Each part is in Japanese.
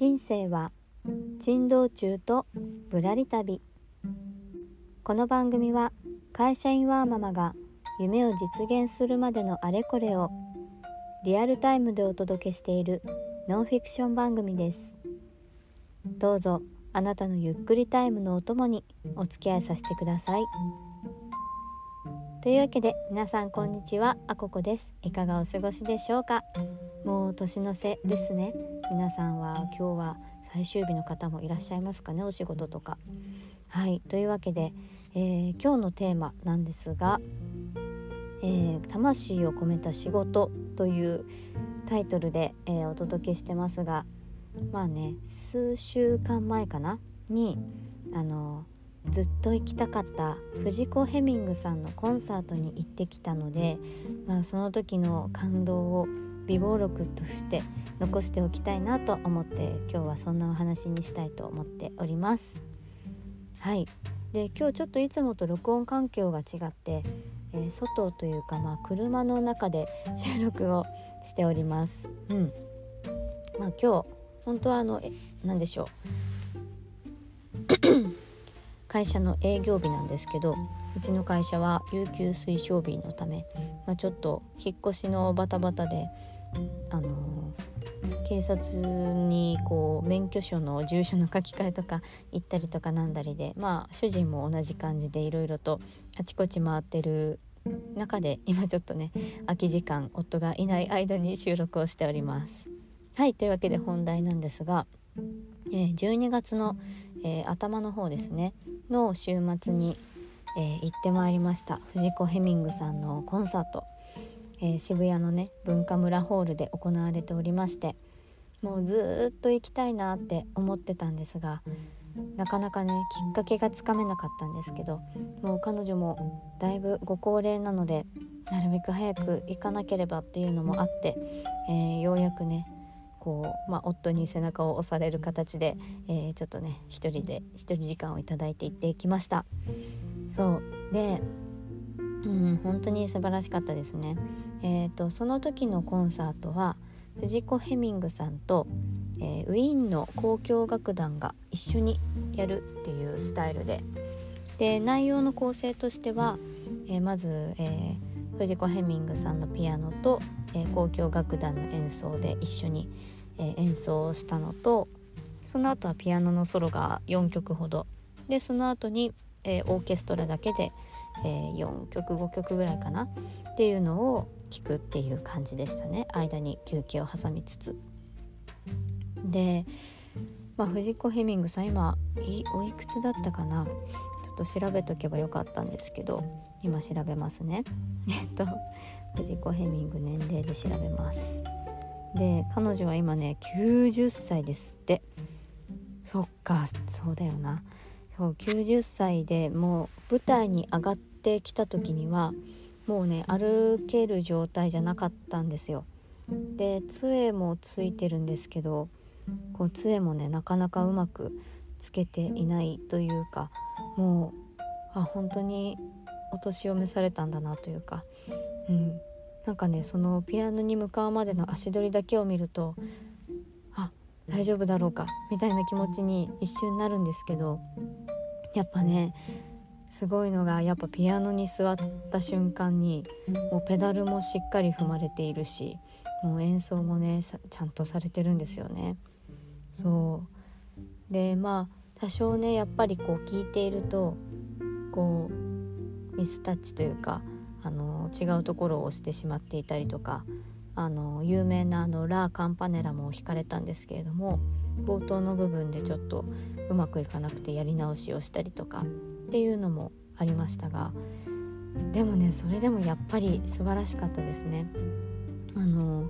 人生は珍道中とぶらり旅。この番組は会社員ワーママが夢を実現するまでのあれこれをリアルタイムでお届けしているノンフィクション番組です。どうぞあなたのゆっくりタイムのお供にお付き合いさせてください。というわけで皆さんこんにちは。あここです。いかがお過ごしでしょうか。もう年の瀬ですね。皆さんは今日は最終日の方もいらっしゃいますかねお仕事とか。はいというわけで、えー、今日のテーマなんですが、えー、魂を込めた仕事というタイトルで、えー、お届けしてますがまあね数週間前かな？にあのずっと行きたかった藤子ヘミングさんのコンサートに行ってきたので、まあ、その時の感動を美貌録として残しておきたいなと思って今日はそんなお話にしたいと思っております。はいで今日ちょっといつもと録音環境が違って、えー、外というか、まあ、車の中で収録をしております。うんまあ、今日本当はあのえ何でしょう 会社の営業日なんですけどうちの会社は有給推奨日のため、まあ、ちょっと引っ越しのバタバタで、あの、警察にこう免許証の住所の書き換えとか行ったりとかなんだりでまあ主人も同じ感じでいろいろとあちこち回ってる中で今ちょっとね空き時間夫がいない間に収録をしております。はいというわけで本題なんですが、えー、12月の、えー、頭の方ですねの週末に、えー、行ってまいりました藤子ヘミングさんのコンサート、えー、渋谷のね文化村ホールで行われておりましてもうずっと行きたいなって思ってたんですがなかなかねきっかけがつかめなかったんですけどもう彼女もだいぶご高齢なのでなるべく早く行かなければっていうのもあって、えー、ようやくねこう、まあ、夫に背中を押される形で、えー、ちょっとね一人で一人時間をいただいて行ってきました。そう。でうん本当に素晴らしかったですね。え、ー、とその時のコンサートは藤子ヘミングさんと、えー、ウィーンの交響楽団が一緒にやるっていうスタイルで。で内容の構成としては、えー、まず、えー、藤子ヘミングさんのピアノと、えー、交響楽団の演奏で一緒に、え演奏をしたのとその後はピアノのソロが4曲ほど。でその後に、えオーケストラだけで、え4曲5曲ぐらいかな。っていうのを聴くっていう感じでしたね。間に休憩を挟みつつ。で、まあ、藤子ヘミングさん今おいくつだったかな。ちょっと調べとけばよかったんですけど今調べますね。えっと藤子ヘミング年齢で調べます。で彼女は今ね90歳ですって。そっかそうだよな。そう90歳でもう舞台に上がってきた時にはもうね歩ける状態じゃなかったんですよ。で杖もついてるんですけどこう杖もねなかなかうまくつけていないというかもうあ本当にお年を召されたんだなというかうん、なんかねそのピアノに向かうまでの足取りだけを見るとあ大丈夫だろうかみたいな気持ちに一瞬なるんですけどやっぱねすごいのがやっぱピアノに座った瞬間にもうペダルもしっかり踏まれているしもう演奏もねちゃんとされてるんですよね。そうでまあ多少ねやっぱりこう聞いているとこうミスタッチというかあの違うところを押してしまっていたりとかあの有名なあのラ・カンパネラも弾かれたんですけれども冒頭の部分でちょっとうまくいかなくてやり直しをしたりとかっていうのもありましたがでもねそれでもやっぱり素晴らしかったですね。あの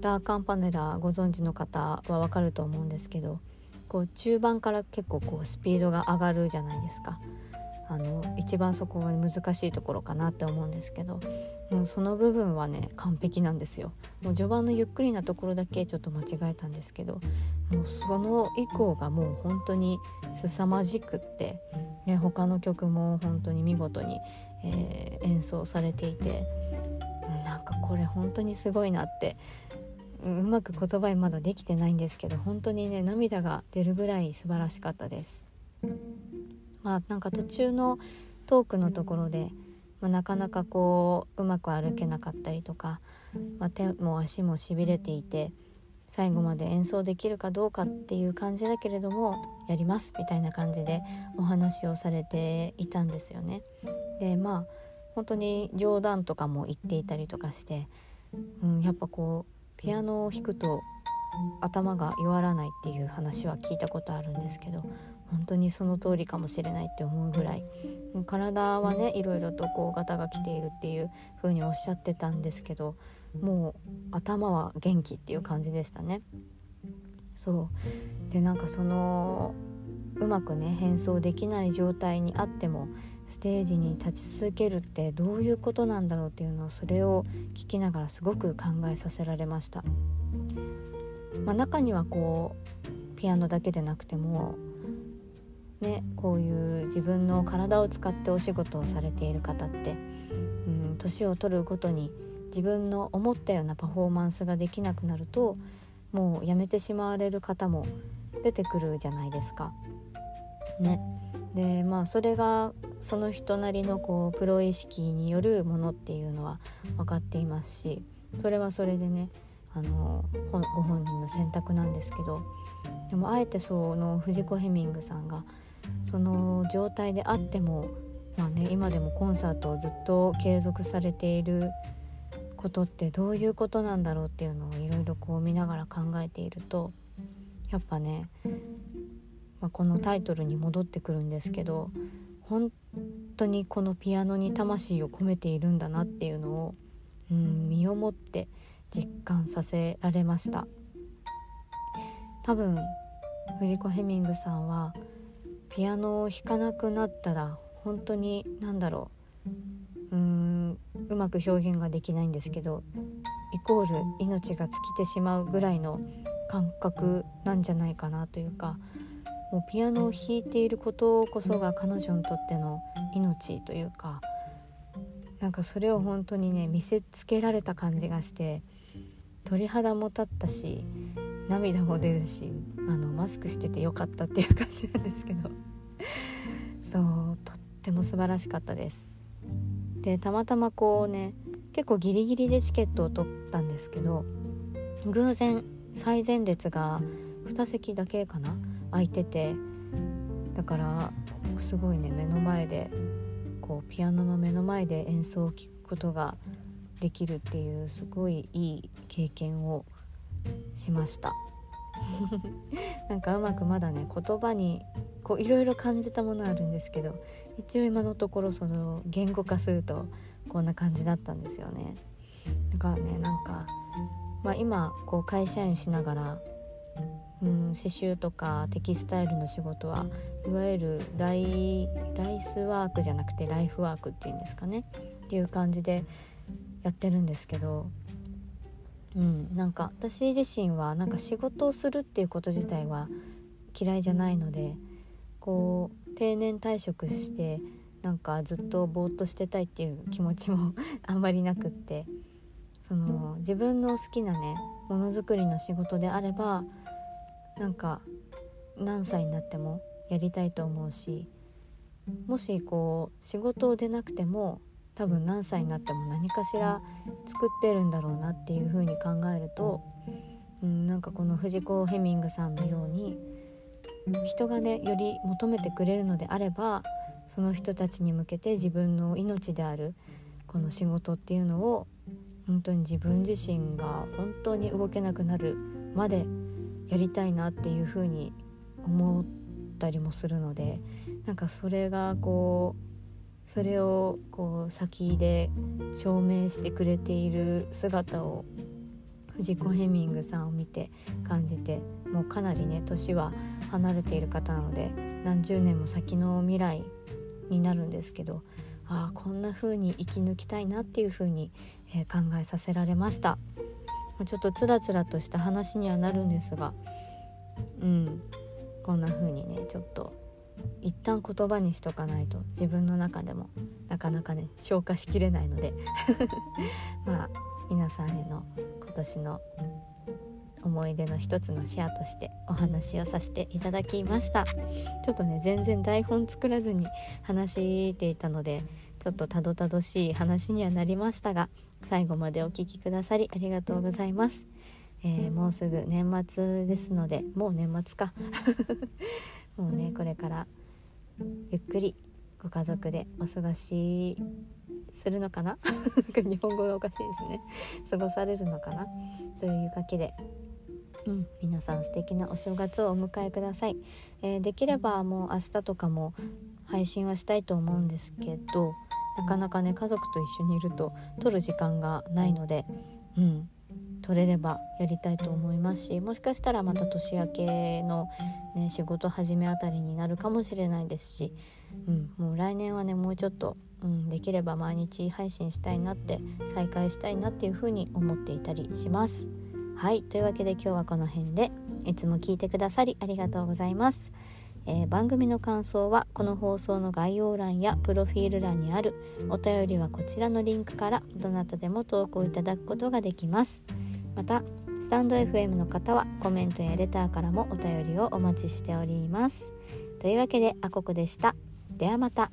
ラー・カンパネラご存知の方はわかると思うんですけどこう中盤から結構こうスピードが上がるじゃないですか。あの一番そこが難しいところかなって思うんですけどもうその部分はね完璧なんですよもう序盤のゆっくりなところだけちょっと間違えたんですけどもうその以降がもう本当に凄まじくって、ね、他の曲も本当に見事に、えー、演奏されていてなんかこれ本当にすごいなってうまく言葉にまだできてないんですけど本当にね涙が出るぐらい素晴らしかったです。まあなんか途中のトークのところで、まあ、なかなかこううまく歩けなかったりとか、まあ、手も足もしびれていて最後まで演奏できるかどうかっていう感じだけれどもやりますみたいな感じでお話をされていたんですよね。でまあ本当に冗談とかも言っていたりとかして、うん、やっぱこうピアノを弾くと頭が弱らないっていう話は聞いたことあるんですけど本当にその通りかもしれないって思うぐらい体はねいろいろとこうガタが来ているっていう風におっしゃってたんですけどもう頭は元気っていう感じでしたね。そうでなんかそのうまくね変装できない状態にあってもステージに立ち続けるってどういうことなんだろうっていうのをそれを聞きながらすごく考えさせられました。まあ、中にはこうピアノだけでなくてもね、こういう自分の体を使ってお仕事をされている方って年を取るごとに自分の思ったようなパフォーマンスができなくなるともうやめてしまわれる方も出てくるじゃないですか。ね、でまあそれがその人なりのこうプロ意識によるものっていうのは分かっていますしそれはそれでねあのご本人の選択なんですけどでもあえてその藤子ヘミングさんがその状態であっても、まあね、今でもコンサートをずっと継続されていることってどういうことなんだろうっていうのをいろいろこう見ながら考えているとやっぱね、まあ、このタイトルに戻ってくるんですけど本当にこのピアノに魂を込めているんだなっていうのを、うん、身をもって実感させられました。多分藤子ヘミングさんはピアノを弾かなくなったら本当に何だろう。うーんうまく表現ができないんですけどイコール命が尽きてしまうぐらいの感覚なんじゃないかなというかもうピアノを弾いていることこそが彼女にとっての命というかなんかそれを本当にね見せつけられた感じがして鳥肌も立ったし涙も出るしあのマスクしててよかったっていう感じなんですけど。そうとっても素晴らしかったです。でたまたまこうね結構ギリギリでチケットを取ったんですけど偶然最前列が2席だけかな空いてて。だからすごいね目の前でこうピアノの目の前で演奏を聴くことができるっていうすごいいい経験をしました。なんかうまくまだね言葉にこういろいろ感じたものあるんですけど一応今のところその言語化するとこんな感じだったんですよね。だからねなんか、まあ、今こう会社員しながらうん刺繍とかテキスタイルの仕事はいわゆるライライスワークじゃなくてライフワークっていうんですかね。っていう感じでやってるんですけどうん、なんか私自身はなんか仕事をするっていうこと自体は嫌いじゃないのでこう定年退職してなんかずっとぼーっとしてたいっていう気持ちも あんまりなくってその自分の好きなねものづくりの仕事であればなんか何歳になってもやりたいと思うしもしこう仕事を出なくても多分何歳になっても何かしら作ってるんだろうなっていう風に考えると、うん、なんかこの藤子ヘミングさんのように人がねより求めてくれるのであればその人たちに向けて自分の命であるこの仕事っていうのを本当に自分自身が本当に動けなくなるまでやりたいなっていうふうに思ったりもするのでなんかそれがこうそれをこう先で証明してくれている姿を藤子ヘミングさんを見て感じてもうかなりね年は離れている方なので何十年も先の未来になるんですけどああこんな風に生き抜きたいなっていう風に、えー、考えさせられました。ちょっとつらつらとした話にはなるんですがうん。こんな風にねちょっと一旦言葉にしとかないと自分の中でもなかなかね消化しきれないので まあ皆さんへの今年の思い出の一つのシェアとしてお話をさせていただきました。ちょっとね全然台本作らずに話していたのでちょっとたどたどしい話にはなりましたが最後までお聴きくださりありがとうございます、えー、もうすぐ年末ですのでもう年末か。もうねこれからゆっくりご家族でお過ごしするのかな？日本語がおかしいですね。過ごされるのかな？というわけでうん、皆さん素敵なお正月をお迎えください、えー、できればもう明日とかも配信はしたいと思うんですけどなかなかね家族と一緒にいると撮る時間がないので、うん、撮れればやりたいと思いますしもしかしたらまた年明けの、ね、仕事始めあたりになるかもしれないですし、うん、もう来年はねもうちょっとうん、できれば毎日配信したいなって再開したいなっていうふうに思っていたりします。はいというわけで今日はこの辺でいつも聞いてくださりありがとうございます。えー、番組の感想はこの放送の概要欄やプロフィール欄にあるお便りはこちらのリンクからどなたでも投稿いただくことができますまたスタンド FM の方はコメントやレターからもお便りをお待ちしております。というわけであここでした。ではまた。